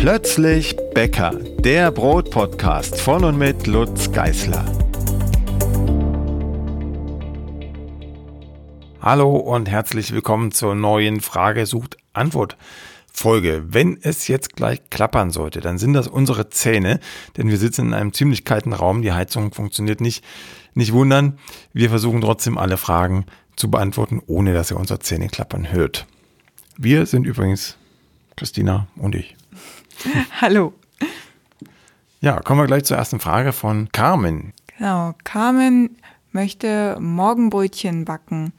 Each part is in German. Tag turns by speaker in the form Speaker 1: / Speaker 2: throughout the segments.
Speaker 1: Plötzlich Bäcker, der Brotpodcast von und mit Lutz Geißler.
Speaker 2: Hallo und herzlich willkommen zur neuen Frage sucht Antwort Folge. Wenn es jetzt gleich klappern sollte, dann sind das unsere Zähne, denn wir sitzen in einem ziemlich kalten Raum, die Heizung funktioniert nicht. Nicht wundern, wir versuchen trotzdem alle Fragen zu beantworten, ohne dass ihr unser Zähne klappern hört. Wir sind übrigens Christina und ich.
Speaker 3: Hallo.
Speaker 2: Ja, kommen wir gleich zur ersten Frage von Carmen.
Speaker 3: Genau, Carmen möchte Morgenbrötchen backen.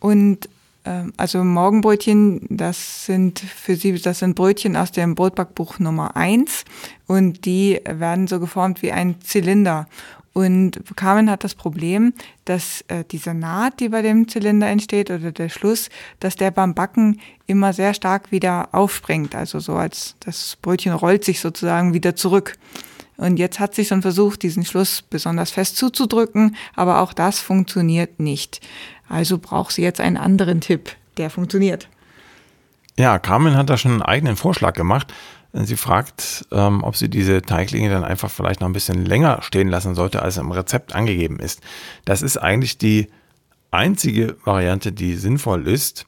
Speaker 3: Und ähm, also Morgenbrötchen, das sind für sie, das sind Brötchen aus dem Brotbackbuch Nummer eins und die werden so geformt wie ein Zylinder. Und Carmen hat das Problem, dass äh, diese Naht, die bei dem Zylinder entsteht oder der Schluss, dass der beim Backen immer sehr stark wieder aufspringt. Also so als das Brötchen rollt sich sozusagen wieder zurück. Und jetzt hat sich schon versucht, diesen Schluss besonders fest zuzudrücken, aber auch das funktioniert nicht. Also braucht sie jetzt einen anderen Tipp, der funktioniert.
Speaker 2: Ja, Carmen hat da schon einen eigenen Vorschlag gemacht. Sie fragt, ähm, ob sie diese Teiglinge dann einfach vielleicht noch ein bisschen länger stehen lassen sollte, als im Rezept angegeben ist. Das ist eigentlich die einzige Variante, die sinnvoll ist.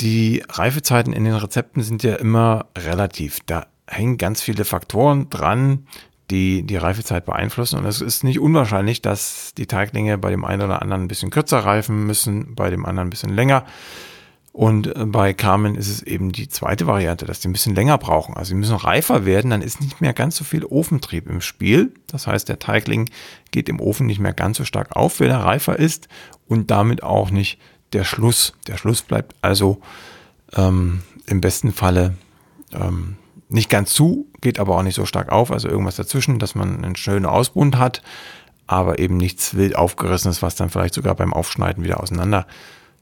Speaker 2: Die Reifezeiten in den Rezepten sind ja immer relativ. Da hängen ganz viele Faktoren dran, die die Reifezeit beeinflussen. Und es ist nicht unwahrscheinlich, dass die Teiglinge bei dem einen oder anderen ein bisschen kürzer reifen müssen, bei dem anderen ein bisschen länger. Und äh, bei Carmen ist es eben die zweite Variante, dass die ein bisschen länger brauchen. Also sie müssen reifer werden, dann ist nicht mehr ganz so viel Ofentrieb im Spiel. Das heißt, der Teigling geht im Ofen nicht mehr ganz so stark auf, wenn er reifer ist und damit auch nicht der Schluss. Der Schluss bleibt also ähm, im besten Falle ähm, nicht ganz zu, geht aber auch nicht so stark auf. Also irgendwas dazwischen, dass man einen schönen Ausbund hat, aber eben nichts wild aufgerissenes, was dann vielleicht sogar beim Aufschneiden wieder auseinander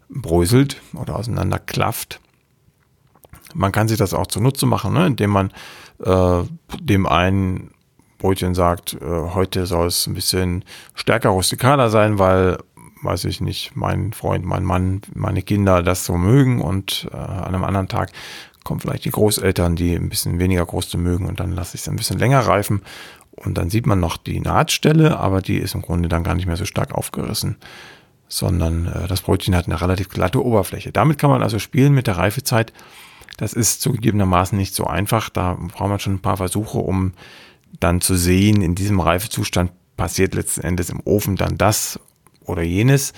Speaker 2: bröselt oder auseinanderklafft. Man kann sich das auch zunutze machen, ne? indem man äh, dem einen Brötchen sagt, äh, heute soll es ein bisschen stärker rustikaler sein, weil, weiß ich nicht, mein Freund, mein Mann, meine Kinder das so mögen und äh, an einem anderen Tag kommen vielleicht die Großeltern, die ein bisschen weniger Kruste mögen und dann lasse ich es ein bisschen länger reifen und dann sieht man noch die Nahtstelle, aber die ist im Grunde dann gar nicht mehr so stark aufgerissen sondern äh, das Brötchen hat eine relativ glatte Oberfläche. Damit kann man also spielen mit der Reifezeit. Das ist zugegebenermaßen nicht so einfach. Da braucht man schon ein paar Versuche, um dann zu sehen, in diesem Reifezustand passiert letzten Endes im Ofen dann das oder jenes.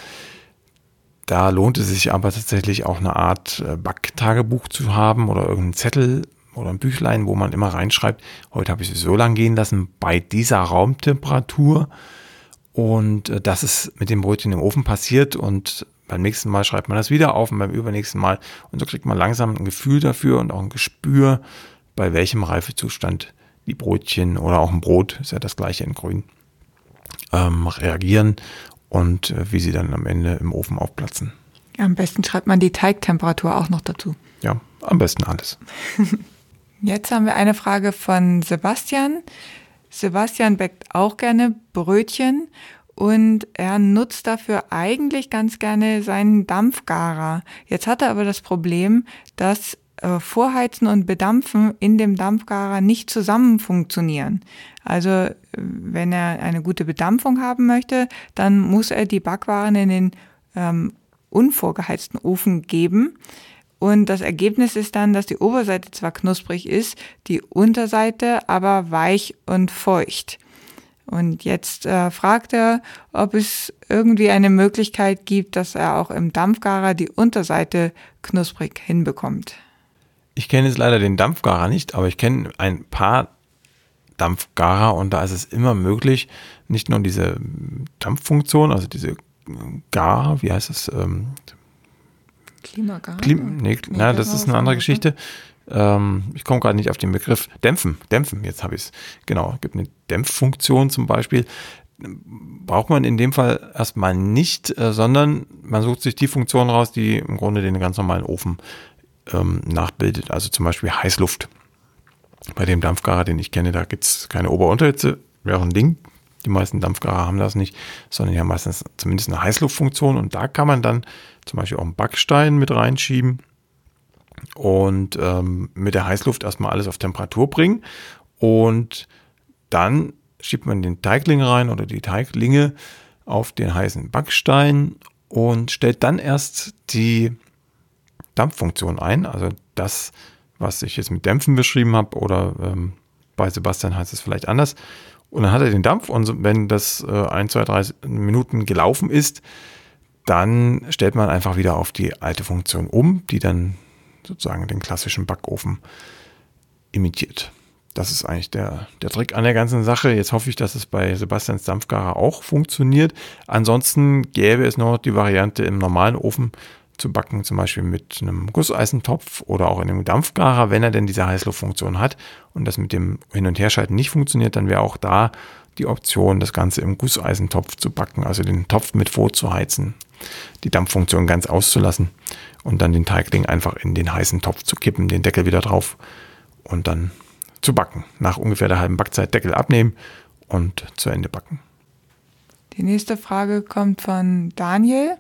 Speaker 2: Da lohnt es sich aber tatsächlich auch eine Art äh, Backtagebuch zu haben oder irgendeinen Zettel oder ein Büchlein, wo man immer reinschreibt, heute habe ich es so lang gehen lassen, bei dieser Raumtemperatur und äh, das ist mit dem Brötchen im Ofen passiert und beim nächsten Mal schreibt man das wieder auf und beim übernächsten Mal. Und so kriegt man langsam ein Gefühl dafür und auch ein Gespür, bei welchem Reifezustand die Brötchen oder auch ein Brot, ist ja das gleiche in grün, ähm, reagieren und äh, wie sie dann am Ende im Ofen aufplatzen.
Speaker 3: Am besten schreibt man die Teigtemperatur auch noch dazu.
Speaker 2: Ja, am besten alles.
Speaker 3: Jetzt haben wir eine Frage von Sebastian. Sebastian backt auch gerne Brötchen und er nutzt dafür eigentlich ganz gerne seinen Dampfgarer. Jetzt hat er aber das Problem, dass äh, Vorheizen und Bedampfen in dem Dampfgarer nicht zusammen funktionieren. Also äh, wenn er eine gute Bedampfung haben möchte, dann muss er die Backwaren in den ähm, unvorgeheizten Ofen geben. Und das Ergebnis ist dann, dass die Oberseite zwar knusprig ist, die Unterseite aber weich und feucht. Und jetzt äh, fragt er, ob es irgendwie eine Möglichkeit gibt, dass er auch im Dampfgarer die Unterseite knusprig hinbekommt.
Speaker 2: Ich kenne jetzt leider den Dampfgarer nicht, aber ich kenne ein paar Dampfgarer und da ist es immer möglich, nicht nur diese Dampffunktion, also diese Gar, wie heißt es, ähm,
Speaker 3: Klimagas?
Speaker 2: Klim nee, na, das ist eine andere Geschichte. Ähm, ich komme gerade nicht auf den Begriff. Dämpfen, dämpfen, jetzt habe ich es. Genau, gibt eine Dämpffunktion zum Beispiel. Braucht man in dem Fall erstmal nicht, äh, sondern man sucht sich die Funktion raus, die im Grunde den ganz normalen Ofen ähm, nachbildet. Also zum Beispiel Heißluft. Bei dem Dampfgarer, den ich kenne, da gibt es keine Ober-Unterhitze, wäre auch ein Ding. Die meisten Dampfgarer haben das nicht, sondern die haben meistens zumindest eine Heißluftfunktion und da kann man dann zum Beispiel auch einen Backstein mit reinschieben und ähm, mit der Heißluft erstmal alles auf Temperatur bringen und dann schiebt man den Teigling rein oder die Teiglinge auf den heißen Backstein und stellt dann erst die Dampffunktion ein, also das, was ich jetzt mit Dämpfen beschrieben habe oder ähm, bei Sebastian heißt es vielleicht anders. Und dann hat er den Dampf und wenn das äh, 1, 2, 3 Minuten gelaufen ist, dann stellt man einfach wieder auf die alte Funktion um, die dann sozusagen den klassischen Backofen imitiert. Das ist eigentlich der, der Trick an der ganzen Sache. Jetzt hoffe ich, dass es bei Sebastians Dampfgarer auch funktioniert. Ansonsten gäbe es noch die Variante im normalen Ofen zu backen, zum Beispiel mit einem Gusseisentopf oder auch in einem Dampfgarer, wenn er denn diese Heißluftfunktion hat und das mit dem Hin- und Herschalten nicht funktioniert, dann wäre auch da die Option, das Ganze im Gusseisentopf zu backen, also den Topf mit vorzuheizen, die Dampffunktion ganz auszulassen und dann den Teigling einfach in den heißen Topf zu kippen, den Deckel wieder drauf und dann zu backen. Nach ungefähr der halben Backzeit Deckel abnehmen und zu Ende backen.
Speaker 3: Die nächste Frage kommt von Daniel.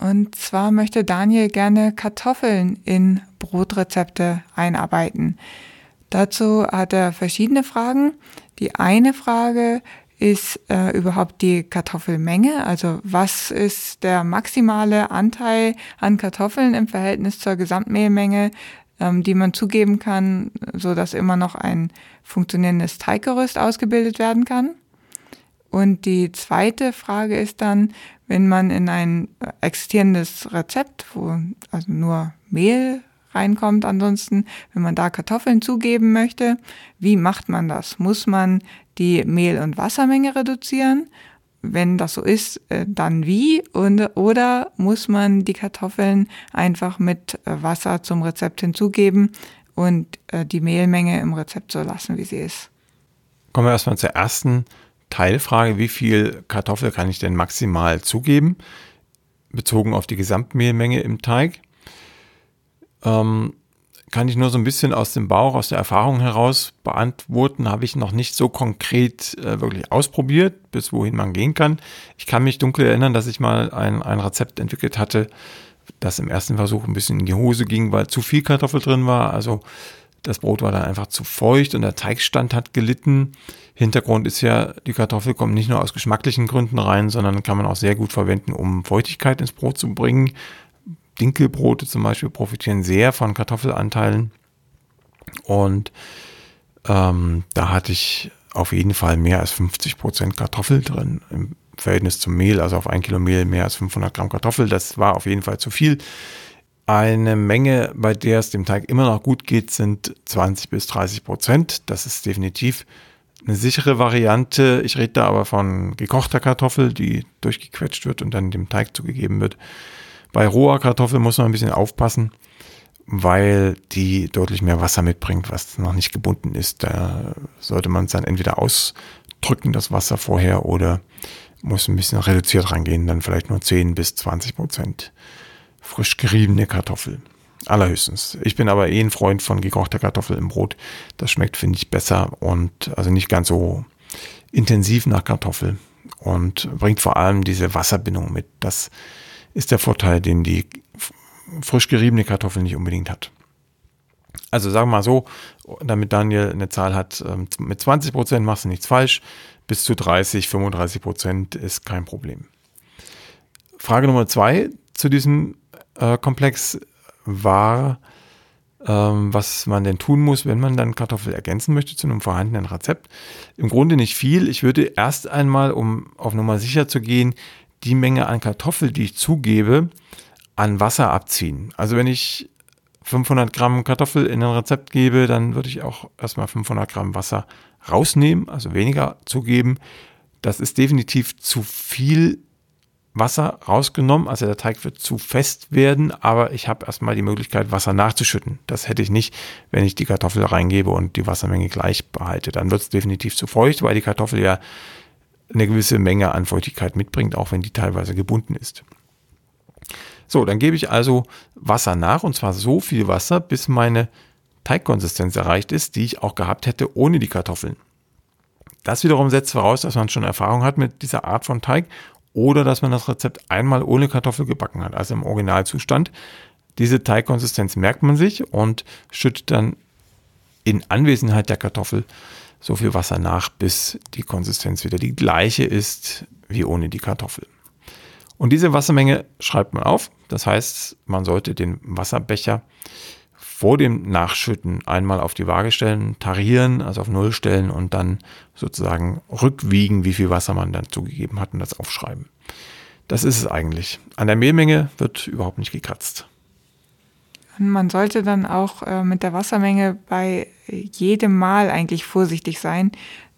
Speaker 3: Und zwar möchte Daniel gerne Kartoffeln in Brotrezepte einarbeiten. Dazu hat er verschiedene Fragen. Die eine Frage ist äh, überhaupt die Kartoffelmenge, also was ist der maximale Anteil an Kartoffeln im Verhältnis zur Gesamtmehlmenge, ähm, die man zugeben kann, so dass immer noch ein funktionierendes Teiggerüst ausgebildet werden kann. Und die zweite Frage ist dann, wenn man in ein existierendes Rezept, wo also nur Mehl reinkommt, ansonsten, wenn man da Kartoffeln zugeben möchte, wie macht man das? Muss man die Mehl- und Wassermenge reduzieren? Wenn das so ist, äh, dann wie? Und, oder muss man die Kartoffeln einfach mit äh, Wasser zum Rezept hinzugeben und äh, die Mehlmenge im Rezept so lassen, wie sie ist?
Speaker 2: Kommen wir erstmal zur ersten Teilfrage, wie viel Kartoffel kann ich denn maximal zugeben, bezogen auf die Gesamtmehlmenge im Teig. Ähm, kann ich nur so ein bisschen aus dem Bauch, aus der Erfahrung heraus beantworten, habe ich noch nicht so konkret äh, wirklich ausprobiert, bis wohin man gehen kann. Ich kann mich dunkel erinnern, dass ich mal ein, ein Rezept entwickelt hatte, das im ersten Versuch ein bisschen in die Hose ging, weil zu viel Kartoffel drin war. Also das Brot war dann einfach zu feucht und der Teigstand hat gelitten. Hintergrund ist ja, die Kartoffel kommt nicht nur aus geschmacklichen Gründen rein, sondern kann man auch sehr gut verwenden, um Feuchtigkeit ins Brot zu bringen. Dinkelbrote zum Beispiel profitieren sehr von Kartoffelanteilen. Und ähm, da hatte ich auf jeden Fall mehr als 50 Prozent Kartoffel drin im Verhältnis zum Mehl, also auf ein Kilo Mehl mehr als 500 Gramm Kartoffel. Das war auf jeden Fall zu viel. Eine Menge, bei der es dem Teig immer noch gut geht, sind 20 bis 30 Prozent. Das ist definitiv eine sichere Variante. Ich rede da aber von gekochter Kartoffel, die durchgequetscht wird und dann dem Teig zugegeben wird. Bei roher Kartoffel muss man ein bisschen aufpassen, weil die deutlich mehr Wasser mitbringt, was noch nicht gebunden ist. Da sollte man es dann entweder ausdrücken, das Wasser vorher, oder muss ein bisschen reduziert rangehen, dann vielleicht nur 10 bis 20 Prozent frisch geriebene Kartoffel. Allerhöchstens. Ich bin aber eh ein Freund von gekochter Kartoffel im Brot. Das schmeckt, finde ich, besser und also nicht ganz so intensiv nach Kartoffel und bringt vor allem diese Wasserbindung mit. Das ist der Vorteil, den die frisch geriebene Kartoffel nicht unbedingt hat. Also sagen wir mal so, damit Daniel eine Zahl hat, ähm, mit 20 Prozent machst du nichts falsch, bis zu 30, 35 Prozent ist kein Problem. Frage Nummer zwei zu diesem äh, Komplex war, ähm, was man denn tun muss, wenn man dann Kartoffel ergänzen möchte zu einem vorhandenen Rezept. Im Grunde nicht viel. Ich würde erst einmal, um auf Nummer sicher zu gehen, die Menge an Kartoffel, die ich zugebe, an Wasser abziehen. Also wenn ich 500 Gramm Kartoffel in ein Rezept gebe, dann würde ich auch erstmal 500 Gramm Wasser rausnehmen, also weniger zugeben. Das ist definitiv zu viel Wasser rausgenommen, also der Teig wird zu fest werden, aber ich habe erstmal die Möglichkeit, Wasser nachzuschütten. Das hätte ich nicht, wenn ich die Kartoffel reingebe und die Wassermenge gleich behalte. Dann wird es definitiv zu feucht, weil die Kartoffel ja eine gewisse Menge an Feuchtigkeit mitbringt, auch wenn die teilweise gebunden ist. So, dann gebe ich also Wasser nach und zwar so viel Wasser, bis meine Teigkonsistenz erreicht ist, die ich auch gehabt hätte ohne die Kartoffeln. Das wiederum setzt voraus, dass man schon Erfahrung hat mit dieser Art von Teig oder dass man das Rezept einmal ohne Kartoffel gebacken hat, also im Originalzustand. Diese Teigkonsistenz merkt man sich und schüttet dann in Anwesenheit der Kartoffel so viel Wasser nach, bis die Konsistenz wieder die gleiche ist wie ohne die Kartoffel. Und diese Wassermenge schreibt man auf. Das heißt, man sollte den Wasserbecher vor dem Nachschütten einmal auf die Waage stellen, tarieren, also auf Null stellen und dann sozusagen rückwiegen, wie viel Wasser man dann zugegeben hat und das aufschreiben. Das ist es eigentlich. An der Mehlmenge wird überhaupt nicht gekratzt.
Speaker 3: Man sollte dann auch äh, mit der Wassermenge bei jedem Mal eigentlich vorsichtig sein,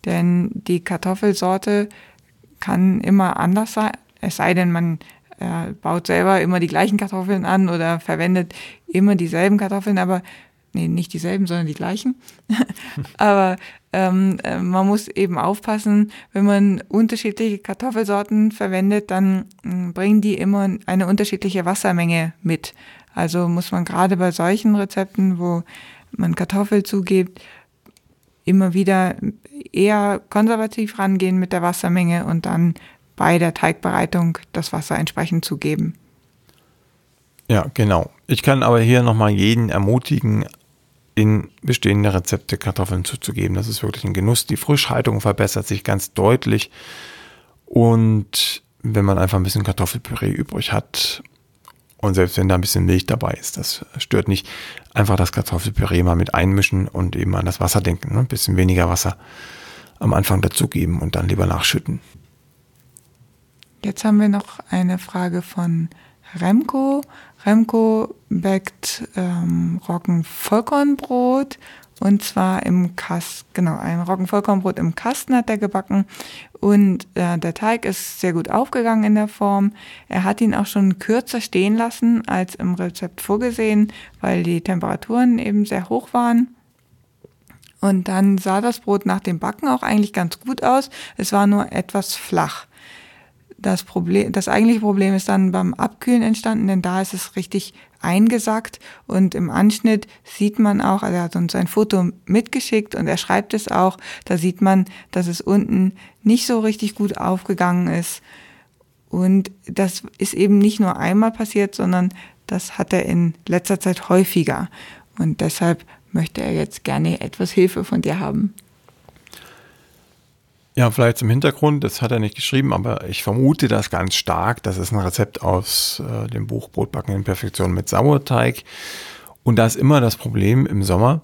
Speaker 3: denn die Kartoffelsorte kann immer anders sein, es sei denn, man äh, baut selber immer die gleichen Kartoffeln an oder verwendet immer dieselben Kartoffeln, aber nee, nicht dieselben, sondern die gleichen. aber ähm, äh, man muss eben aufpassen, wenn man unterschiedliche Kartoffelsorten verwendet, dann äh, bringen die immer eine unterschiedliche Wassermenge mit. Also muss man gerade bei solchen Rezepten, wo man Kartoffel zugibt, immer wieder eher konservativ rangehen mit der Wassermenge und dann bei der Teigbereitung das Wasser entsprechend zugeben.
Speaker 2: Ja, genau. Ich kann aber hier nochmal jeden ermutigen, in bestehende Rezepte Kartoffeln zuzugeben. Das ist wirklich ein Genuss. Die Frischhaltung verbessert sich ganz deutlich. Und wenn man einfach ein bisschen Kartoffelpüree übrig hat und selbst wenn da ein bisschen Milch dabei ist, das stört nicht. Einfach das Kartoffelpüree mal mit einmischen und eben an das Wasser denken. Ne? Ein bisschen weniger Wasser am Anfang dazugeben und dann lieber nachschütten.
Speaker 3: Jetzt haben wir noch eine Frage von Remco. Remco backt ähm, Roggenvollkornbrot und zwar im Kasten, genau, ein Roggenvollkornbrot im Kasten hat er gebacken und äh, der Teig ist sehr gut aufgegangen in der Form. Er hat ihn auch schon kürzer stehen lassen als im Rezept vorgesehen, weil die Temperaturen eben sehr hoch waren. Und dann sah das Brot nach dem Backen auch eigentlich ganz gut aus. Es war nur etwas flach. Das, Problem, das eigentliche Problem ist dann beim Abkühlen entstanden, denn da ist es richtig eingesackt und im Anschnitt sieht man auch, also er hat uns ein Foto mitgeschickt und er schreibt es auch, da sieht man, dass es unten nicht so richtig gut aufgegangen ist. Und das ist eben nicht nur einmal passiert, sondern das hat er in letzter Zeit häufiger. Und deshalb möchte er jetzt gerne etwas Hilfe von dir haben.
Speaker 2: Ja, vielleicht zum Hintergrund, das hat er nicht geschrieben, aber ich vermute das ganz stark. Das ist ein Rezept aus äh, dem Buch Brotbacken in Perfektion mit Sauerteig. Und da ist immer das Problem im Sommer,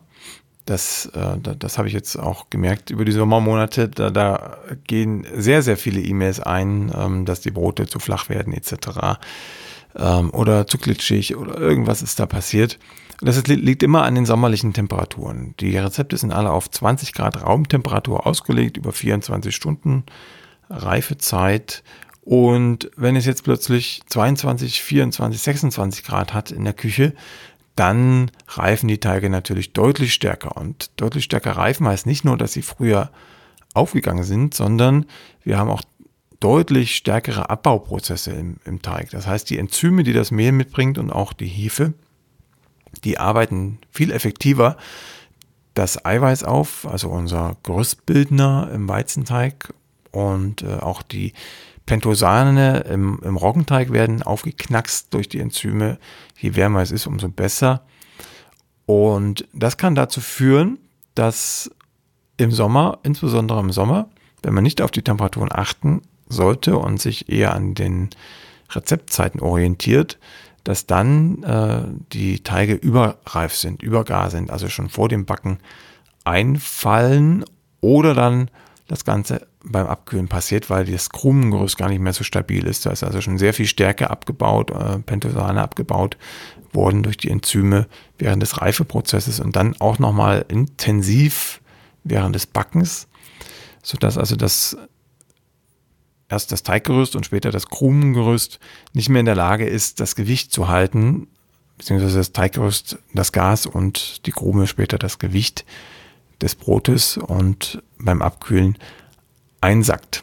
Speaker 2: das, äh, das habe ich jetzt auch gemerkt über die Sommermonate, da, da gehen sehr, sehr viele E-Mails ein, ähm, dass die Brote zu flach werden etc. Ähm, oder zu glitschig oder irgendwas ist da passiert. Das liegt immer an den sommerlichen Temperaturen. Die Rezepte sind alle auf 20 Grad Raumtemperatur ausgelegt, über 24 Stunden Reifezeit. Und wenn es jetzt plötzlich 22, 24, 26 Grad hat in der Küche, dann reifen die Teige natürlich deutlich stärker. Und deutlich stärker reifen heißt nicht nur, dass sie früher aufgegangen sind, sondern wir haben auch deutlich stärkere Abbauprozesse im, im Teig. Das heißt, die Enzyme, die das Mehl mitbringt und auch die Hefe, die arbeiten viel effektiver das Eiweiß auf, also unser Gerüstbildner im Weizenteig und äh, auch die Pentosane im, im Roggenteig werden aufgeknackst durch die Enzyme. Je wärmer es ist, umso besser. Und das kann dazu führen, dass im Sommer, insbesondere im Sommer, wenn man nicht auf die Temperaturen achten sollte und sich eher an den Rezeptzeiten orientiert, dass dann äh, die Teige überreif sind, übergar sind, also schon vor dem Backen einfallen oder dann das Ganze beim Abkühlen passiert, weil das Krumengerüst gar nicht mehr so stabil ist. Da ist also schon sehr viel Stärke abgebaut, äh, Pentosane abgebaut worden durch die Enzyme während des Reifeprozesses und dann auch nochmal intensiv während des Backens, sodass also das erst das Teiggerüst und später das Krumengerüst nicht mehr in der Lage ist, das Gewicht zu halten, beziehungsweise das Teiggerüst das Gas und die Krume später das Gewicht des Brotes und beim Abkühlen einsackt.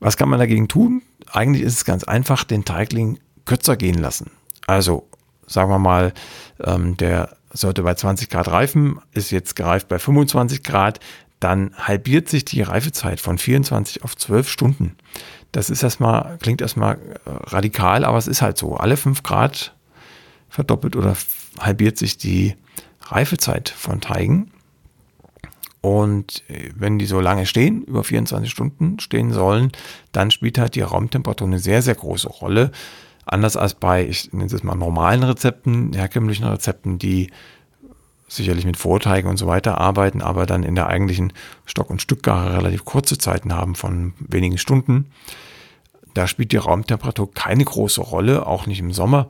Speaker 2: Was kann man dagegen tun? Eigentlich ist es ganz einfach, den Teigling kürzer gehen lassen. Also sagen wir mal, ähm, der sollte bei 20 Grad reifen, ist jetzt gereift bei 25 Grad, dann halbiert sich die Reifezeit von 24 auf 12 Stunden. Das ist erstmal, klingt erstmal äh, radikal, aber es ist halt so. Alle 5 Grad verdoppelt oder halbiert sich die Reifezeit von Teigen. Und äh, wenn die so lange stehen, über 24 Stunden stehen sollen, dann spielt halt die Raumtemperatur eine sehr, sehr große Rolle. Anders als bei, ich nenne es mal normalen Rezepten, herkömmlichen Rezepten, die sicherlich mit Vorteigen und so weiter arbeiten, aber dann in der eigentlichen Stock- und Stückgare relativ kurze Zeiten haben von wenigen Stunden. Da spielt die Raumtemperatur keine große Rolle, auch nicht im Sommer,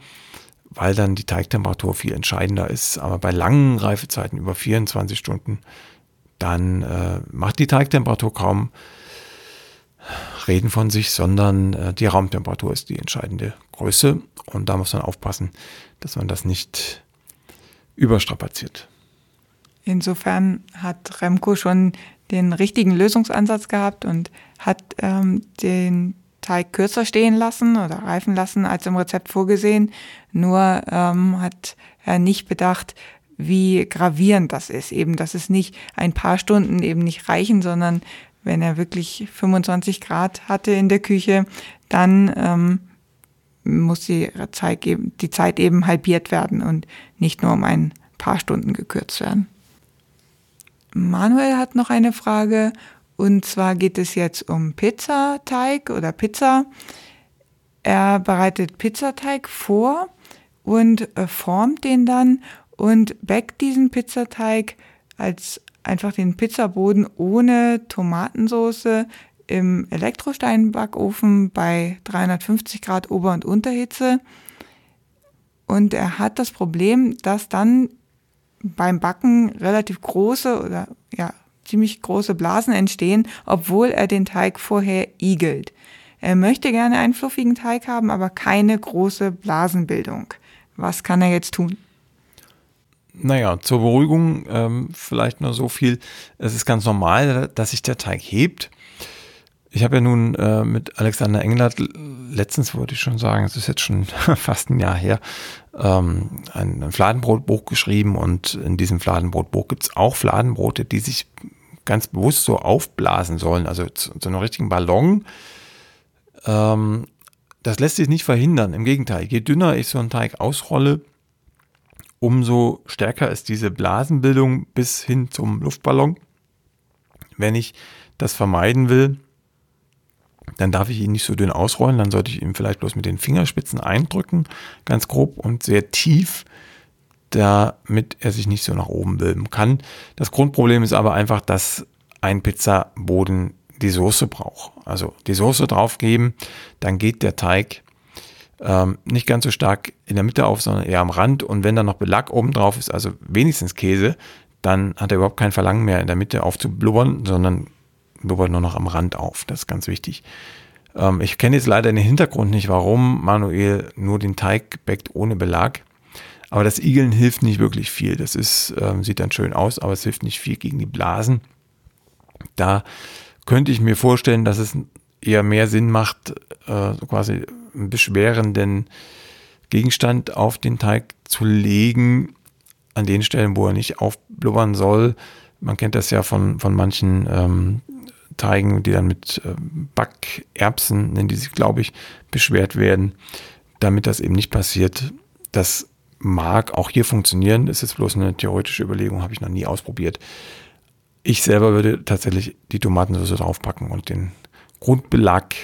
Speaker 2: weil dann die Teigtemperatur viel entscheidender ist. Aber bei langen Reifezeiten über 24 Stunden, dann äh, macht die Teigtemperatur kaum Reden von sich, sondern äh, die Raumtemperatur ist die entscheidende Größe. Und da muss man aufpassen, dass man das nicht überstrapaziert.
Speaker 3: Insofern hat Remco schon den richtigen Lösungsansatz gehabt und hat ähm, den Teig kürzer stehen lassen oder reifen lassen als im Rezept vorgesehen. Nur ähm, hat er nicht bedacht, wie gravierend das ist. Eben, dass es nicht ein paar Stunden eben nicht reichen, sondern wenn er wirklich 25 Grad hatte in der Küche, dann ähm, muss die Zeit, die Zeit eben halbiert werden und nicht nur um ein paar Stunden gekürzt werden. Manuel hat noch eine Frage und zwar geht es jetzt um Pizzateig oder Pizza. Er bereitet Pizzateig vor und äh, formt den dann und backt diesen Pizzateig als einfach den Pizzaboden ohne Tomatensauce im Elektrosteinbackofen bei 350 Grad Ober- und Unterhitze. Und er hat das Problem, dass dann beim Backen relativ große oder ja, ziemlich große Blasen entstehen, obwohl er den Teig vorher igelt. Er möchte gerne einen fluffigen Teig haben, aber keine große Blasenbildung. Was kann er jetzt tun?
Speaker 2: Naja, zur Beruhigung ähm, vielleicht nur so viel. Es ist ganz normal, dass sich der Teig hebt. Ich habe ja nun äh, mit Alexander Englert, letztens wollte ich schon sagen, es ist jetzt schon fast ein Jahr her, ähm, ein, ein Fladenbrotbuch geschrieben und in diesem Fladenbrotbuch gibt es auch Fladenbrote, die sich ganz bewusst so aufblasen sollen, also zu, zu einem richtigen Ballon. Ähm, das lässt sich nicht verhindern. Im Gegenteil, je dünner ich so einen Teig ausrolle, umso stärker ist diese Blasenbildung bis hin zum Luftballon. Wenn ich das vermeiden will, dann darf ich ihn nicht so dünn ausrollen, dann sollte ich ihn vielleicht bloß mit den Fingerspitzen eindrücken, ganz grob und sehr tief, damit er sich nicht so nach oben bilden kann. Das Grundproblem ist aber einfach, dass ein Pizzaboden die Soße braucht. Also die Soße draufgeben, dann geht der Teig ähm, nicht ganz so stark in der Mitte auf, sondern eher am Rand. Und wenn dann noch Belag oben drauf ist, also wenigstens Käse, dann hat er überhaupt kein Verlangen mehr in der Mitte aufzublubbern, sondern blubbert nur noch am Rand auf. Das ist ganz wichtig. Ähm, ich kenne jetzt leider den Hintergrund nicht, warum Manuel nur den Teig backt ohne Belag. Aber das Igeln hilft nicht wirklich viel. Das ist, ähm, sieht dann schön aus, aber es hilft nicht viel gegen die Blasen. Da könnte ich mir vorstellen, dass es eher mehr Sinn macht, äh, quasi einen beschwerenden Gegenstand auf den Teig zu legen, an den Stellen, wo er nicht aufblubbern soll. Man kennt das ja von, von manchen ähm, Teigen, die dann mit äh, Backerbsen, nennen die sich, glaube ich, beschwert werden, damit das eben nicht passiert. Das mag auch hier funktionieren, ist jetzt bloß eine theoretische Überlegung, habe ich noch nie ausprobiert. Ich selber würde tatsächlich die Tomatensauce draufpacken und den Grundbelag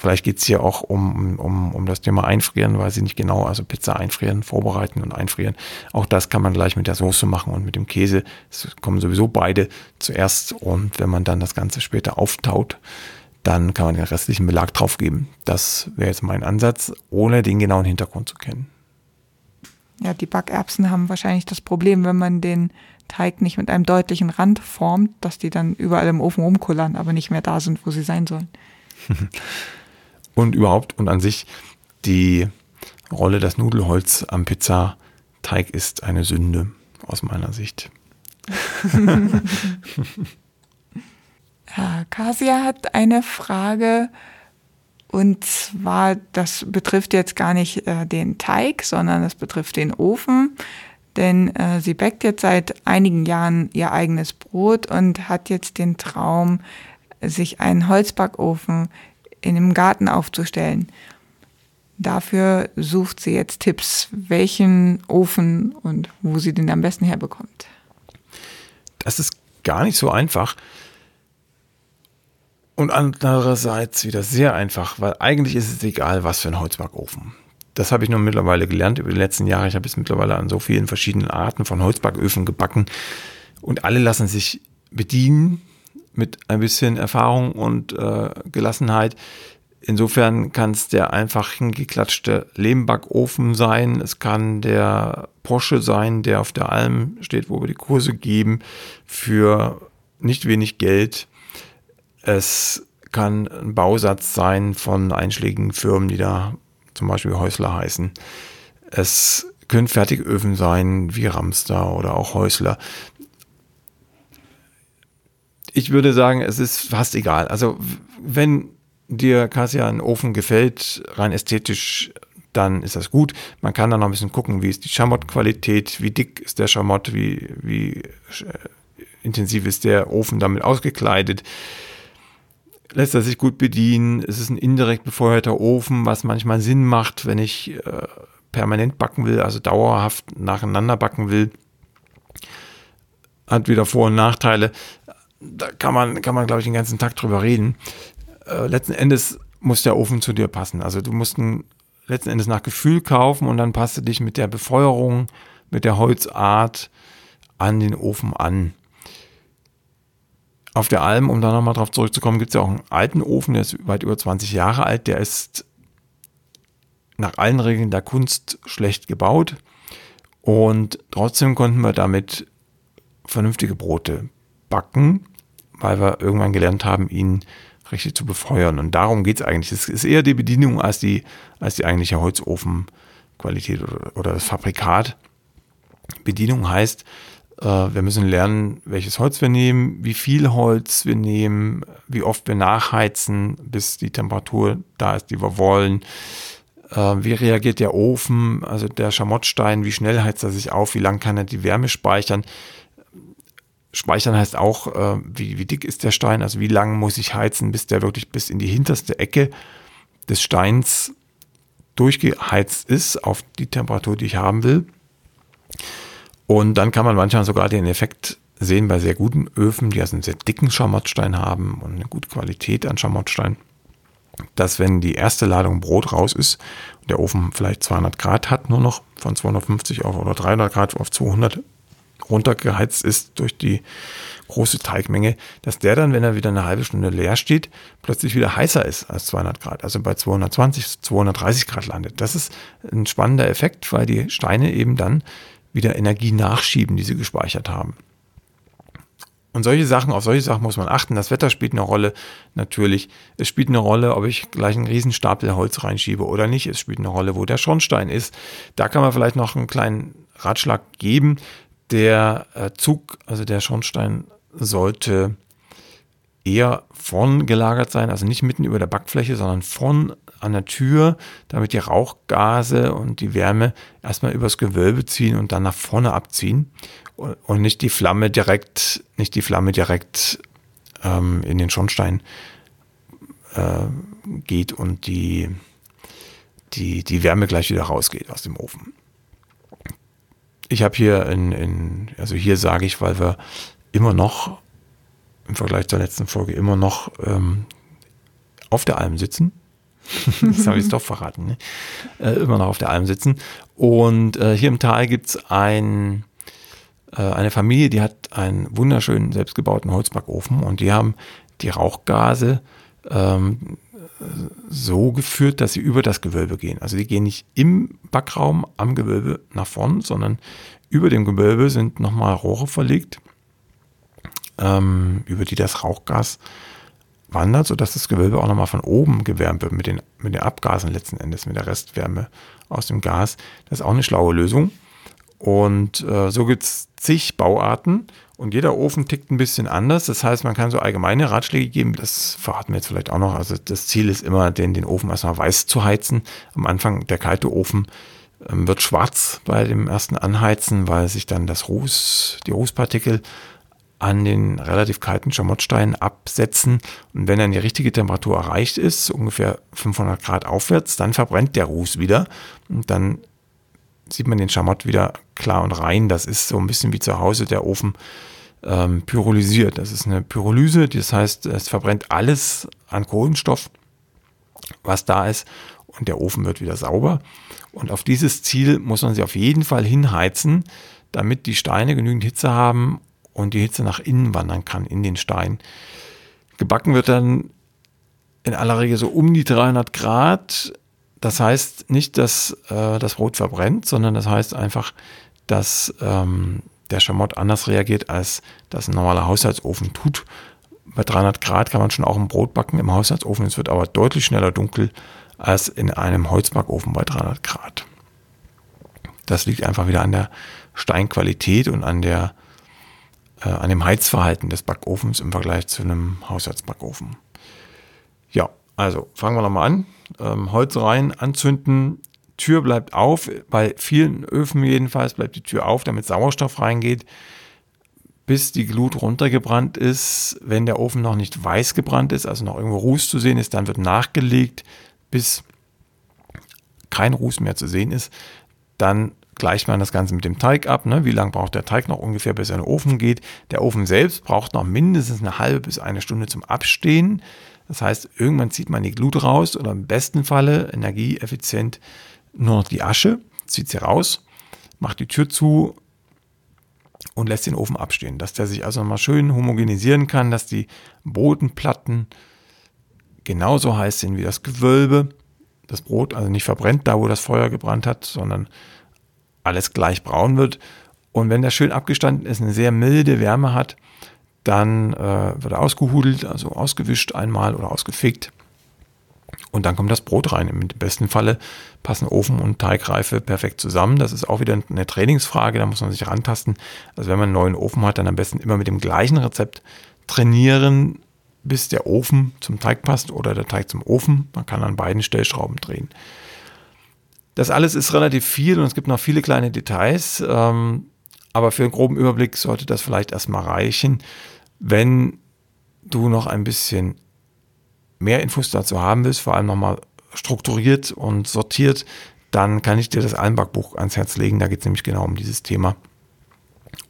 Speaker 2: Vielleicht geht es hier auch um, um, um das Thema Einfrieren, weiß ich nicht genau, also Pizza einfrieren, vorbereiten und einfrieren. Auch das kann man gleich mit der Soße machen und mit dem Käse. Es kommen sowieso beide zuerst und wenn man dann das Ganze später auftaut, dann kann man den restlichen Belag draufgeben. Das wäre jetzt mein Ansatz, ohne den genauen Hintergrund zu kennen.
Speaker 3: Ja, die Backerbsen haben wahrscheinlich das Problem, wenn man den Teig nicht mit einem deutlichen Rand formt, dass die dann überall im Ofen rumkullern, aber nicht mehr da sind, wo sie sein sollen.
Speaker 2: und überhaupt und an sich die Rolle des Nudelholz am Pizzateig ist eine Sünde aus meiner Sicht.
Speaker 3: Herr Kasia hat eine Frage und zwar, das betrifft jetzt gar nicht äh, den Teig, sondern das betrifft den Ofen. Denn äh, sie backt jetzt seit einigen Jahren ihr eigenes Brot und hat jetzt den Traum, sich einen Holzbackofen in dem Garten aufzustellen. Dafür sucht sie jetzt Tipps, welchen Ofen und wo sie den am besten herbekommt.
Speaker 2: Das ist gar nicht so einfach. Und andererseits wieder sehr einfach, weil eigentlich ist es egal, was für ein Holzbackofen. Das habe ich nun mittlerweile gelernt über die letzten Jahre. Ich habe es mittlerweile an so vielen verschiedenen Arten von Holzbacköfen gebacken und alle lassen sich bedienen mit ein bisschen Erfahrung und äh, Gelassenheit. Insofern kann es der einfach hingeklatschte Lehmbackofen sein. Es kann der Porsche sein, der auf der Alm steht, wo wir die Kurse geben, für nicht wenig Geld. Es kann ein Bausatz sein von einschlägigen Firmen, die da zum Beispiel Häusler heißen. Es können Fertigöfen sein, wie Ramster oder auch Häusler. Ich würde sagen, es ist fast egal. Also, wenn dir Cassia ein Ofen gefällt, rein ästhetisch, dann ist das gut. Man kann dann noch ein bisschen gucken, wie ist die Schamottqualität, wie dick ist der Schamott, wie, wie äh, intensiv ist der Ofen damit ausgekleidet. Lässt er sich gut bedienen? Es ist ein indirekt befeuerter Ofen, was manchmal Sinn macht, wenn ich äh, permanent backen will, also dauerhaft nacheinander backen will. Hat wieder Vor- und Nachteile. Da kann man, kann man, glaube ich, den ganzen Tag drüber reden äh, letzten Endes muss der Ofen zu dir passen. Also du musst ihn letzten Endes nach Gefühl kaufen und dann passt du dich mit der Befeuerung, mit der Holzart an den Ofen an. Auf der Alm, um da nochmal drauf zurückzukommen, gibt es ja auch einen alten Ofen, der ist weit über 20 Jahre alt, der ist nach allen Regeln der Kunst schlecht gebaut und trotzdem konnten wir damit vernünftige Brote backen, weil wir irgendwann gelernt haben, ihn richtig zu befeuern. Und darum geht es eigentlich. Es ist eher die Bedienung als die, als die eigentliche Holzofenqualität oder, oder das Fabrikat. Bedienung heißt, äh, wir müssen lernen, welches Holz wir nehmen, wie viel Holz wir nehmen, wie oft wir nachheizen, bis die Temperatur da ist, die wir wollen. Äh, wie reagiert der Ofen, also der Schamottstein, wie schnell heizt er sich auf, wie lang kann er die Wärme speichern. Speichern heißt auch, äh, wie, wie dick ist der Stein, also wie lang muss ich heizen, bis der wirklich bis in die hinterste Ecke des Steins durchgeheizt ist auf die Temperatur, die ich haben will. Und dann kann man manchmal sogar den Effekt sehen bei sehr guten Öfen, die also einen sehr dicken Schamottstein haben und eine gute Qualität an Schamottstein, dass wenn die erste Ladung Brot raus ist und der Ofen vielleicht 200 Grad hat, nur noch von 250 auf oder 300 Grad auf 200, runtergeheizt ist durch die große Teigmenge, dass der dann, wenn er wieder eine halbe Stunde leer steht, plötzlich wieder heißer ist als 200 Grad, also bei 220, 230 Grad landet. Das ist ein spannender Effekt, weil die Steine eben dann wieder Energie nachschieben, die sie gespeichert haben. Und solche Sachen, auf solche Sachen muss man achten. Das Wetter spielt eine Rolle, natürlich. Es spielt eine Rolle, ob ich gleich einen Riesenstapel Holz reinschiebe oder nicht. Es spielt eine Rolle, wo der Schornstein ist. Da kann man vielleicht noch einen kleinen Ratschlag geben. Der äh, Zug, also der Schornstein, sollte eher vorn gelagert sein, also nicht mitten über der Backfläche, sondern vorn an der Tür, damit die Rauchgase und die Wärme erstmal übers Gewölbe ziehen und dann nach vorne abziehen und nicht die Flamme direkt, nicht die Flamme direkt ähm, in den Schornstein äh, geht und die, die, die Wärme gleich wieder rausgeht aus dem Ofen ich habe hier in, in, also hier sage ich, weil wir immer noch im Vergleich zur letzten Folge immer noch ähm, auf der Alm sitzen. das habe ich doch verraten. Ne? Äh, immer noch auf der Alm sitzen. Und äh, hier im Tal gibt es ein, äh, eine Familie, die hat einen wunderschönen selbstgebauten Holzbackofen und die haben die Rauchgase ähm, so geführt, dass sie über das Gewölbe gehen. Also die gehen nicht im Backraum am Gewölbe nach vorn, sondern über dem Gewölbe sind nochmal Rohre verlegt, ähm, über die das Rauchgas wandert, sodass das Gewölbe auch nochmal von oben gewärmt wird mit den, mit den Abgasen letzten Endes, mit der Restwärme aus dem Gas. Das ist auch eine schlaue Lösung. Und äh, so gibt es zig Bauarten und jeder Ofen tickt ein bisschen anders. Das heißt, man kann so allgemeine Ratschläge geben. Das verraten wir jetzt vielleicht auch noch. Also das Ziel ist immer, den, den Ofen erstmal weiß zu heizen. Am Anfang der kalte Ofen ähm, wird schwarz bei dem ersten Anheizen, weil sich dann das Ruß, die Rußpartikel an den relativ kalten Schamottsteinen absetzen. Und wenn dann die richtige Temperatur erreicht ist, ungefähr 500 Grad aufwärts, dann verbrennt der Ruß wieder. Und dann sieht man den Schamott wieder klar und rein. Das ist so ein bisschen wie zu Hause der Ofen ähm, pyrolysiert. Das ist eine Pyrolyse, das heißt, es verbrennt alles an Kohlenstoff, was da ist und der Ofen wird wieder sauber. Und auf dieses Ziel muss man sie auf jeden Fall hinheizen, damit die Steine genügend Hitze haben und die Hitze nach innen wandern kann in den Stein. Gebacken wird dann in aller Regel so um die 300 Grad. Das heißt nicht, dass äh, das Brot verbrennt, sondern das heißt einfach, dass ähm, der Schamott anders reagiert, als das ein normaler Haushaltsofen tut. Bei 300 Grad kann man schon auch ein Brot backen im Haushaltsofen. Es wird aber deutlich schneller dunkel als in einem Holzbackofen bei 300 Grad. Das liegt einfach wieder an der Steinqualität und an der äh, an dem Heizverhalten des Backofens im Vergleich zu einem Haushaltsbackofen. Ja, also fangen wir nochmal an. Ähm, Holz rein, anzünden, Tür bleibt auf. Bei vielen Öfen jedenfalls bleibt die Tür auf, damit Sauerstoff reingeht, bis die Glut runtergebrannt ist. Wenn der Ofen noch nicht weiß gebrannt ist, also noch irgendwo Ruß zu sehen ist, dann wird nachgelegt, bis kein Ruß mehr zu sehen ist. Dann gleicht man das Ganze mit dem Teig ab. Ne? Wie lange braucht der Teig noch ungefähr, bis er in den Ofen geht? Der Ofen selbst braucht noch mindestens eine halbe bis eine Stunde zum Abstehen. Das heißt, irgendwann zieht man die Glut raus oder im besten Falle energieeffizient nur noch die Asche, zieht sie raus, macht die Tür zu und lässt den Ofen abstehen, dass der sich also nochmal schön homogenisieren kann, dass die Bodenplatten genauso heiß sind wie das Gewölbe. Das Brot also nicht verbrennt da, wo das Feuer gebrannt hat, sondern alles gleich braun wird. Und wenn der schön abgestanden ist, eine sehr milde Wärme hat, dann äh, wird er ausgehudelt, also ausgewischt einmal oder ausgefegt. Und dann kommt das Brot rein. Im besten Falle passen Ofen und Teigreife perfekt zusammen. Das ist auch wieder eine Trainingsfrage, da muss man sich rantasten. Also wenn man einen neuen Ofen hat, dann am besten immer mit dem gleichen Rezept trainieren, bis der Ofen zum Teig passt oder der Teig zum Ofen. Man kann an beiden Stellschrauben drehen. Das alles ist relativ viel und es gibt noch viele kleine Details. Ähm, aber für einen groben Überblick sollte das vielleicht erstmal reichen. Wenn du noch ein bisschen mehr Infos dazu haben willst, vor allem nochmal strukturiert und sortiert, dann kann ich dir das Almbackbuch ans Herz legen. Da geht es nämlich genau um dieses Thema.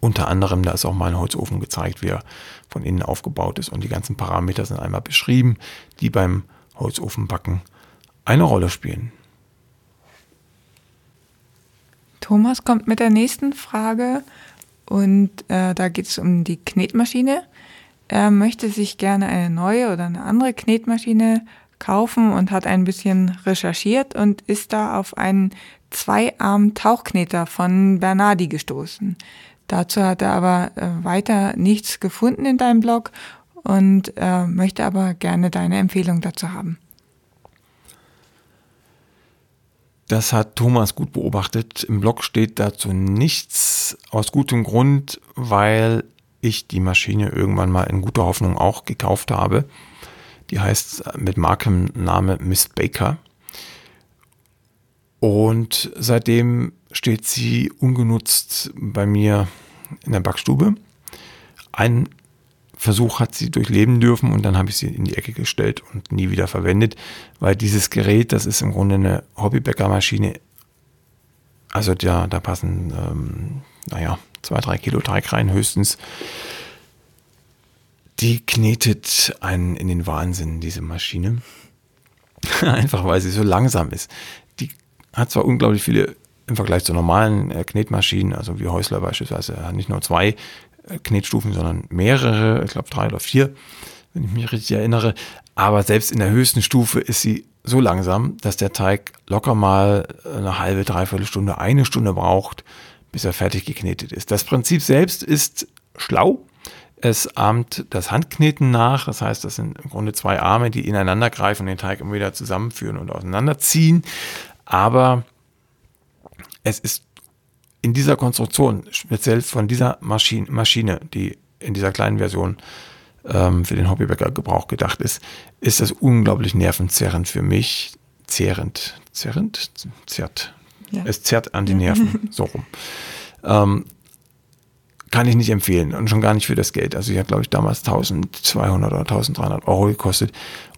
Speaker 2: Unter anderem, da ist auch mal ein Holzofen gezeigt, wie er von innen aufgebaut ist und die ganzen Parameter sind einmal beschrieben, die beim Holzofenbacken eine Rolle spielen.
Speaker 3: Thomas kommt mit der nächsten Frage und äh, da geht es um die Knetmaschine. Er möchte sich gerne eine neue oder eine andere Knetmaschine kaufen und hat ein bisschen recherchiert und ist da auf einen Zweiarm-Tauchkneter von Bernardi gestoßen. Dazu hat er aber äh, weiter nichts gefunden in deinem Blog und äh, möchte aber gerne deine Empfehlung dazu haben.
Speaker 2: Das hat Thomas gut beobachtet. Im Blog steht dazu nichts aus gutem Grund, weil ich die Maschine irgendwann mal in guter Hoffnung auch gekauft habe. Die heißt mit Markenname Miss Baker. Und seitdem steht sie ungenutzt bei mir in der Backstube. Ein Versuch hat sie durchleben dürfen und dann habe ich sie in die Ecke gestellt und nie wieder verwendet, weil dieses Gerät, das ist im Grunde eine Hobbybäckermaschine. Also da, da passen, ähm, naja, zwei, drei Kilo Teig rein höchstens. Die knetet einen in den Wahnsinn, diese Maschine. Einfach weil sie so langsam ist. Die hat zwar unglaublich viele im Vergleich zu normalen äh, Knetmaschinen, also wie Häusler beispielsweise, hat nicht nur zwei äh, Knetstufen, sondern mehrere, ich glaube drei oder vier, wenn ich mich richtig erinnere. Aber selbst in der höchsten Stufe ist sie so langsam, dass der Teig locker mal eine halbe, dreiviertel Stunde, eine Stunde braucht, bis er fertig geknetet ist. Das Prinzip selbst ist schlau. Es ahmt das Handkneten nach. Das heißt, das sind im Grunde zwei Arme, die ineinander greifen und den Teig immer wieder zusammenführen und auseinanderziehen. Aber es ist in dieser Konstruktion, speziell von dieser Maschine, die in dieser kleinen Version ähm, für den Hobbybäcker Gebrauch gedacht ist, ist das unglaublich nervenzerrend für mich. Zehrend, zerrend, zerrt, ja. Es zerrt an die Nerven, so rum. Ähm, kann ich nicht empfehlen und schon gar nicht für das Geld. Also, ich hat, glaube ich, damals 1200 oder 1300 Euro gekostet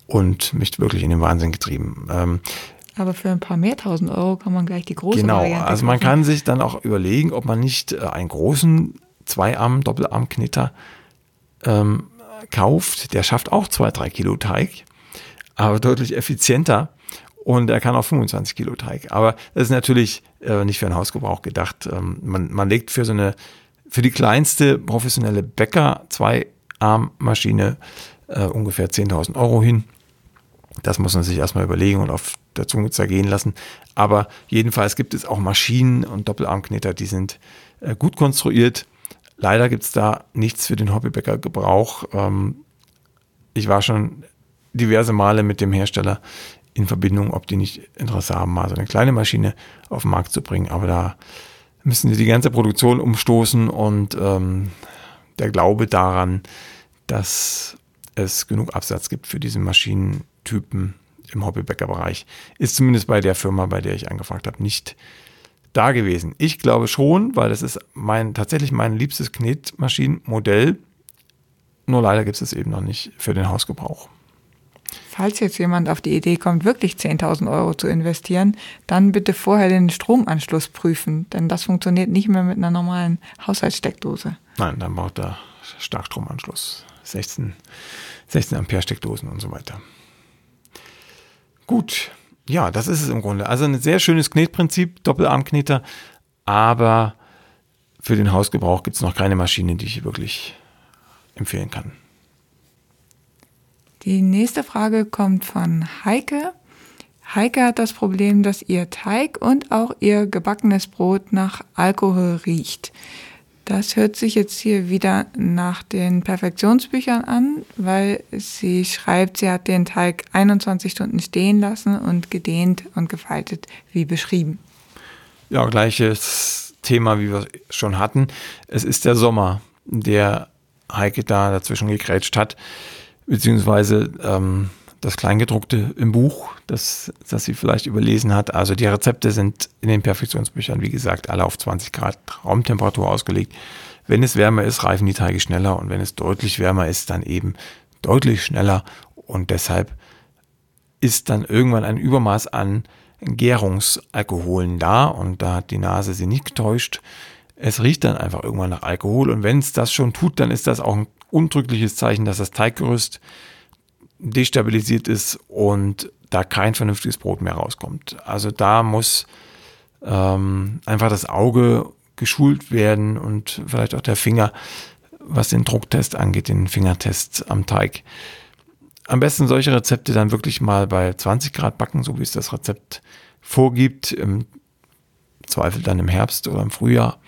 Speaker 2: und mich wirklich in den Wahnsinn getrieben. Ähm,
Speaker 3: aber für ein paar mehr tausend Euro kann man gleich die große
Speaker 2: Genau,
Speaker 3: Variante
Speaker 2: also man
Speaker 3: kaufen.
Speaker 2: kann sich dann auch überlegen, ob man nicht äh, einen großen Zweiarm, Doppelarmknitter ähm, kauft. Der schafft auch zwei, drei Kilo Teig, aber deutlich effizienter und er kann auch 25 Kilo Teig. Aber das ist natürlich äh, nicht für einen Hausgebrauch gedacht. Ähm, man, man legt für so eine, für die kleinste professionelle Bäcker Zweiarmmaschine äh, ungefähr 10.000 Euro hin. Das muss man sich erstmal überlegen und auf der Zunge zergehen lassen. Aber jedenfalls gibt es auch Maschinen und Doppelarmknitter, die sind äh, gut konstruiert. Leider gibt es da nichts für den Hobbybäcker Gebrauch. Ähm, ich war schon diverse Male mit dem Hersteller in Verbindung, ob die nicht Interesse haben, mal so eine kleine Maschine auf den Markt zu bringen. Aber da müssen sie die ganze Produktion umstoßen und ähm, der Glaube daran, dass es genug Absatz gibt für diese Maschinentypen im Hobbybäckerbereich, ist zumindest bei der Firma, bei der ich angefragt habe, nicht da gewesen. Ich glaube schon, weil das ist mein, tatsächlich mein liebstes Knetmaschinenmodell. Nur leider gibt es es eben noch nicht für den Hausgebrauch.
Speaker 3: Falls jetzt jemand auf die Idee kommt, wirklich 10.000 Euro zu investieren, dann bitte vorher den Stromanschluss prüfen, denn das funktioniert nicht mehr mit einer normalen Haushaltssteckdose.
Speaker 2: Nein, dann braucht er Starkstromanschluss. 16, 16 Ampere Steckdosen und so weiter. Gut, ja, das ist es im Grunde. Also ein sehr schönes Knetprinzip, Doppelarmkneter, aber für den Hausgebrauch gibt es noch keine Maschine, die ich wirklich empfehlen kann.
Speaker 3: Die nächste Frage kommt von Heike. Heike hat das Problem, dass ihr Teig und auch ihr gebackenes Brot nach Alkohol riecht. Das hört sich jetzt hier wieder nach den Perfektionsbüchern an, weil sie schreibt, sie hat den Teig 21 Stunden stehen lassen und gedehnt und gefaltet, wie beschrieben.
Speaker 2: Ja, gleiches Thema, wie wir schon hatten. Es ist der Sommer, der Heike da dazwischen gegrätscht hat, beziehungsweise ähm, das Kleingedruckte im Buch, das, das sie vielleicht überlesen hat. Also die Rezepte sind in den Perfektionsbüchern, wie gesagt, alle auf 20 Grad Raumtemperatur ausgelegt. Wenn es wärmer ist, reifen die Teige schneller und wenn es deutlich wärmer ist, dann eben deutlich schneller und deshalb ist dann irgendwann ein Übermaß an Gärungsalkoholen da und da hat die Nase sie nicht getäuscht. Es riecht dann einfach irgendwann nach Alkohol und wenn es das schon tut, dann ist das auch ein undrückliches Zeichen, dass das Teiggerüst destabilisiert ist und da kein vernünftiges Brot mehr rauskommt. Also da muss ähm, einfach das Auge geschult werden und vielleicht auch der Finger, was den Drucktest angeht, den Fingertest am Teig. Am besten solche Rezepte dann wirklich mal bei 20 Grad backen, so wie es das Rezept vorgibt, im Zweifel dann im Herbst oder im Frühjahr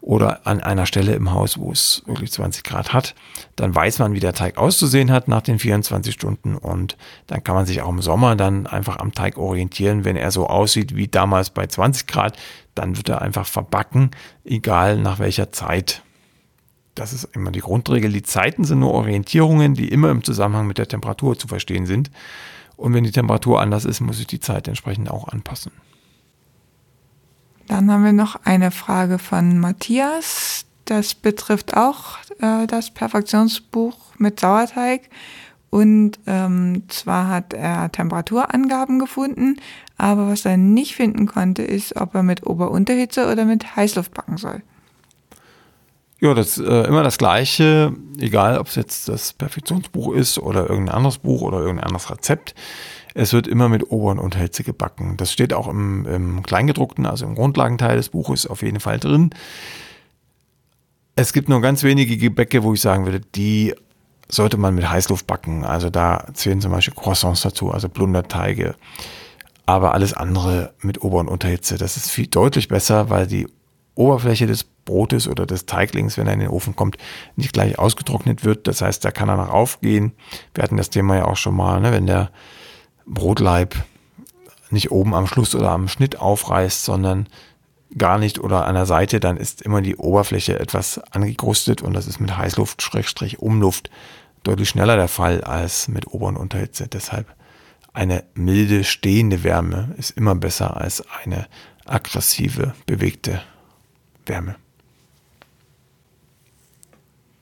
Speaker 2: oder an einer Stelle im Haus, wo es wirklich 20 Grad hat. Dann weiß man, wie der Teig auszusehen hat nach den 24 Stunden und dann kann man sich auch im Sommer dann einfach am Teig orientieren. Wenn er so aussieht wie damals bei 20 Grad, dann wird er einfach verbacken, egal nach welcher Zeit. Das ist immer die Grundregel. Die Zeiten sind nur Orientierungen, die immer im Zusammenhang mit der Temperatur zu verstehen sind. Und wenn die Temperatur anders ist, muss sich die Zeit entsprechend auch anpassen.
Speaker 3: Dann haben wir noch eine Frage von Matthias. Das betrifft auch äh, das Perfektionsbuch mit Sauerteig. Und ähm, zwar hat er Temperaturangaben gefunden, aber was er nicht finden konnte, ist, ob er mit Ober-Unterhitze oder mit Heißluft backen soll.
Speaker 2: Ja, das ist äh, immer das Gleiche, egal ob es jetzt das Perfektionsbuch ist oder irgendein anderes Buch oder irgendein anderes Rezept. Es wird immer mit Ober- und Unterhitze gebacken. Das steht auch im, im Kleingedruckten, also im Grundlagenteil des Buches auf jeden Fall drin. Es gibt nur ganz wenige Gebäcke, wo ich sagen würde, die sollte man mit Heißluft backen. Also da zählen zum Beispiel Croissants dazu, also Blunderteige. Aber alles andere mit Ober- und Unterhitze, das ist viel deutlich besser, weil die Oberfläche des Brotes oder des Teiglings, wenn er in den Ofen kommt, nicht gleich ausgetrocknet wird. Das heißt, da kann er noch aufgehen. Wir hatten das Thema ja auch schon mal, ne? wenn der Brotleib nicht oben am Schluss oder am Schnitt aufreißt, sondern gar nicht oder an der Seite, dann ist immer die Oberfläche etwas angekrustet und das ist mit Heißluft, Schrägstrich, Umluft deutlich schneller der Fall als mit Ober- und Unterhitze. Deshalb eine milde, stehende Wärme ist immer besser als eine aggressive, bewegte Wärme.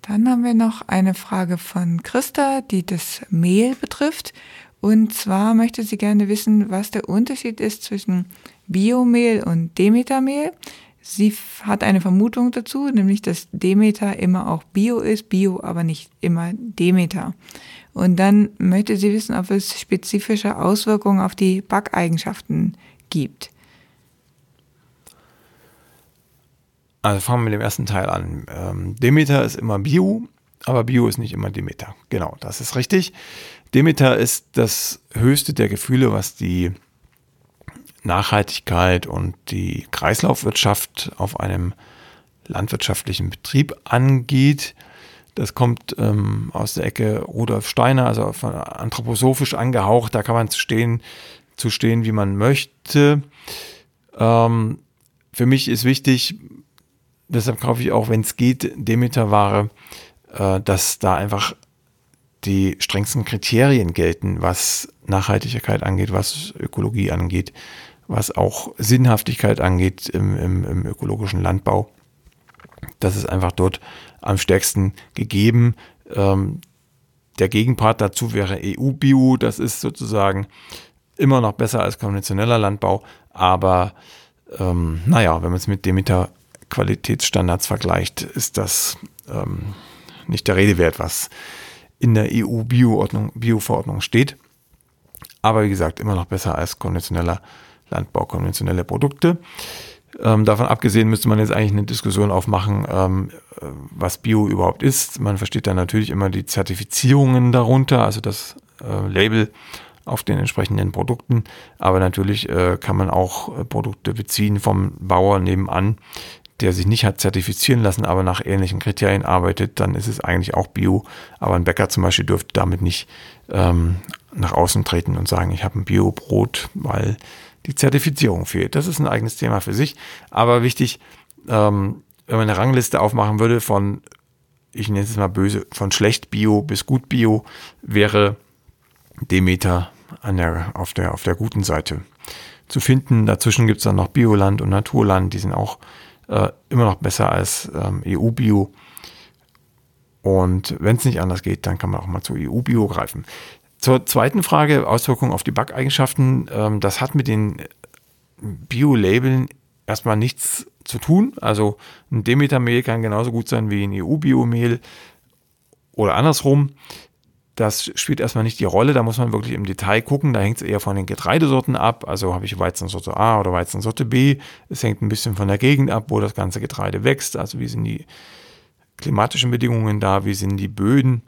Speaker 3: Dann haben wir noch eine Frage von Christa, die das Mehl betrifft. Und zwar möchte sie gerne wissen, was der Unterschied ist zwischen Biomehl und Demetermehl. Sie hat eine Vermutung dazu, nämlich dass Demeter immer auch Bio ist, Bio aber nicht immer Demeter. Und dann möchte sie wissen, ob es spezifische Auswirkungen auf die Backeigenschaften gibt.
Speaker 2: Also fangen wir mit dem ersten Teil an. Ähm, Demeter ist immer Bio, aber Bio ist nicht immer Demeter. Genau, das ist richtig. Demeter ist das höchste der Gefühle, was die Nachhaltigkeit und die Kreislaufwirtschaft auf einem landwirtschaftlichen Betrieb angeht. Das kommt ähm, aus der Ecke Rudolf Steiner, also anthroposophisch angehaucht. Da kann man zu stehen, zu stehen, wie man möchte. Ähm, für mich ist wichtig, deshalb kaufe ich auch, wenn es geht, Demeter-Ware, äh, dass da einfach die strengsten Kriterien gelten, was Nachhaltigkeit angeht, was Ökologie angeht, was auch Sinnhaftigkeit angeht im, im, im ökologischen Landbau. Das ist einfach dort am stärksten gegeben. Ähm, der Gegenpart dazu wäre EU-Bio. Das ist sozusagen immer noch besser als konventioneller Landbau. Aber ähm, naja, wenn man es mit Demeter Qualitätsstandards vergleicht, ist das ähm, nicht der Rede wert, was in der EU-Bio-Verordnung Bio steht. Aber wie gesagt, immer noch besser als konventioneller Landbau, konventionelle Produkte. Ähm, davon abgesehen müsste man jetzt eigentlich eine Diskussion aufmachen, ähm, was Bio überhaupt ist. Man versteht dann natürlich immer die Zertifizierungen darunter, also das äh, Label auf den entsprechenden Produkten. Aber natürlich äh, kann man auch äh, Produkte beziehen vom Bauer nebenan, der sich nicht hat zertifizieren lassen, aber nach ähnlichen Kriterien arbeitet, dann ist es eigentlich auch Bio. Aber ein Bäcker zum Beispiel dürfte damit nicht ähm, nach außen treten und sagen, ich habe ein Bio-Brot, weil die Zertifizierung fehlt. Das ist ein eigenes Thema für sich. Aber wichtig, ähm, wenn man eine Rangliste aufmachen würde von, ich nenne es mal böse, von schlecht Bio bis gut Bio, wäre Demeter an der, auf, der, auf der guten Seite zu finden. Dazwischen gibt es dann noch Bioland und Naturland, die sind auch äh, immer noch besser als ähm, EU-Bio. Und wenn es nicht anders geht, dann kann man auch mal zu EU-Bio greifen. Zur zweiten Frage, Auswirkungen auf die Backeigenschaften. Ähm, das hat mit den Bio-Labeln erstmal nichts zu tun. Also ein Demeter-Mehl kann genauso gut sein wie ein EU-Bio-Mehl oder andersrum. Das spielt erstmal nicht die Rolle, da muss man wirklich im Detail gucken. Da hängt es eher von den Getreidesorten ab. Also habe ich Weizensorte A oder Weizensorte B. Es hängt ein bisschen von der Gegend ab, wo das ganze Getreide wächst. Also wie sind die klimatischen Bedingungen da, wie sind die Böden.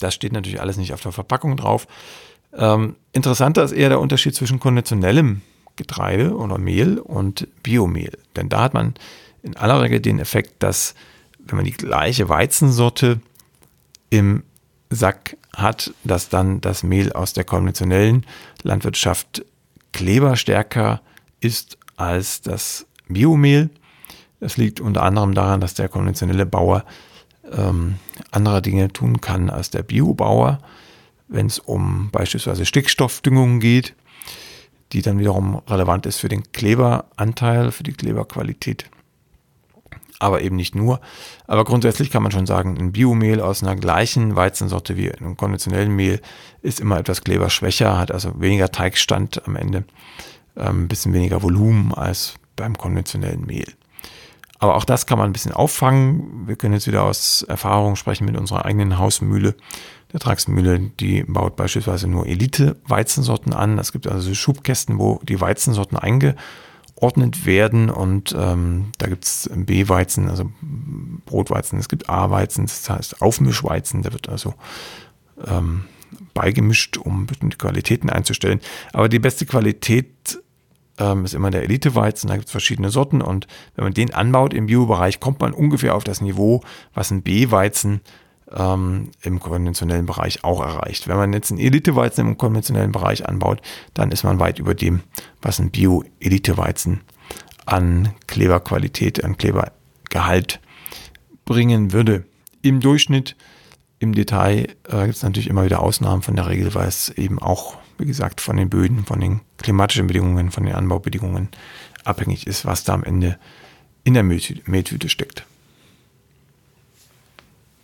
Speaker 2: Das steht natürlich alles nicht auf der Verpackung drauf. Ähm, interessanter ist eher der Unterschied zwischen konventionellem Getreide oder Mehl und Biomehl. Denn da hat man in aller Regel den Effekt, dass wenn man die gleiche Weizensorte im Sack hat, dass dann das Mehl aus der konventionellen Landwirtschaft kleberstärker ist als das Biomehl. Das liegt unter anderem daran, dass der konventionelle Bauer ähm, andere Dinge tun kann als der Biobauer, wenn es um beispielsweise Stickstoffdüngung geht, die dann wiederum relevant ist für den Kleberanteil, für die Kleberqualität aber eben nicht nur. Aber grundsätzlich kann man schon sagen, ein Biomehl aus einer gleichen Weizensorte wie einem konventionellen Mehl ist immer etwas kleberschwächer, hat also weniger Teigstand am Ende, ähm, ein bisschen weniger Volumen als beim konventionellen Mehl. Aber auch das kann man ein bisschen auffangen. Wir können jetzt wieder aus Erfahrung sprechen mit unserer eigenen Hausmühle. Der Tragsmühle, die baut beispielsweise nur Elite-Weizensorten an. Es gibt also Schubkästen, wo die Weizensorten einge eingeordnet werden und ähm, da gibt es B-Weizen, also Brotweizen, es gibt A-Weizen, das heißt Aufmischweizen, der wird also ähm, beigemischt, um bestimmte Qualitäten einzustellen. Aber die beste Qualität ähm, ist immer der Elite-Weizen, da gibt es verschiedene Sorten und wenn man den anbaut im Biobereich, kommt man ungefähr auf das Niveau, was ein B-Weizen ähm, im konventionellen Bereich auch erreicht. Wenn man jetzt einen Elite-Weizen im konventionellen Bereich anbaut, dann ist man weit über dem, was ein Bio-Elite-Weizen an Kleberqualität, an Klebergehalt bringen würde. Im Durchschnitt, im Detail äh, gibt es natürlich immer wieder Ausnahmen von der Regel, weil es eben auch, wie gesagt, von den Böden, von den klimatischen Bedingungen, von den Anbaubedingungen abhängig ist, was da am Ende in der Mehltüte steckt.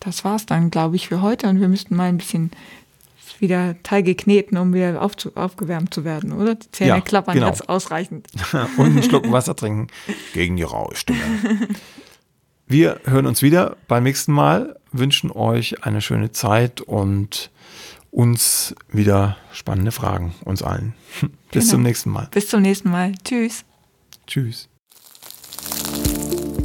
Speaker 3: Das war's dann, glaube ich, für heute. Und wir müssten mal ein bisschen wieder Teige kneten, um wieder aufzu aufgewärmt zu werden, oder? Die Zähne ja, klappern genau. jetzt ausreichend.
Speaker 2: Und einen Schluck Wasser trinken gegen die raue Stimme. Wir hören uns wieder beim nächsten Mal, wünschen euch eine schöne Zeit und uns wieder spannende Fragen, uns allen. Bis genau. zum nächsten Mal.
Speaker 3: Bis zum nächsten Mal. Tschüss.
Speaker 2: Tschüss.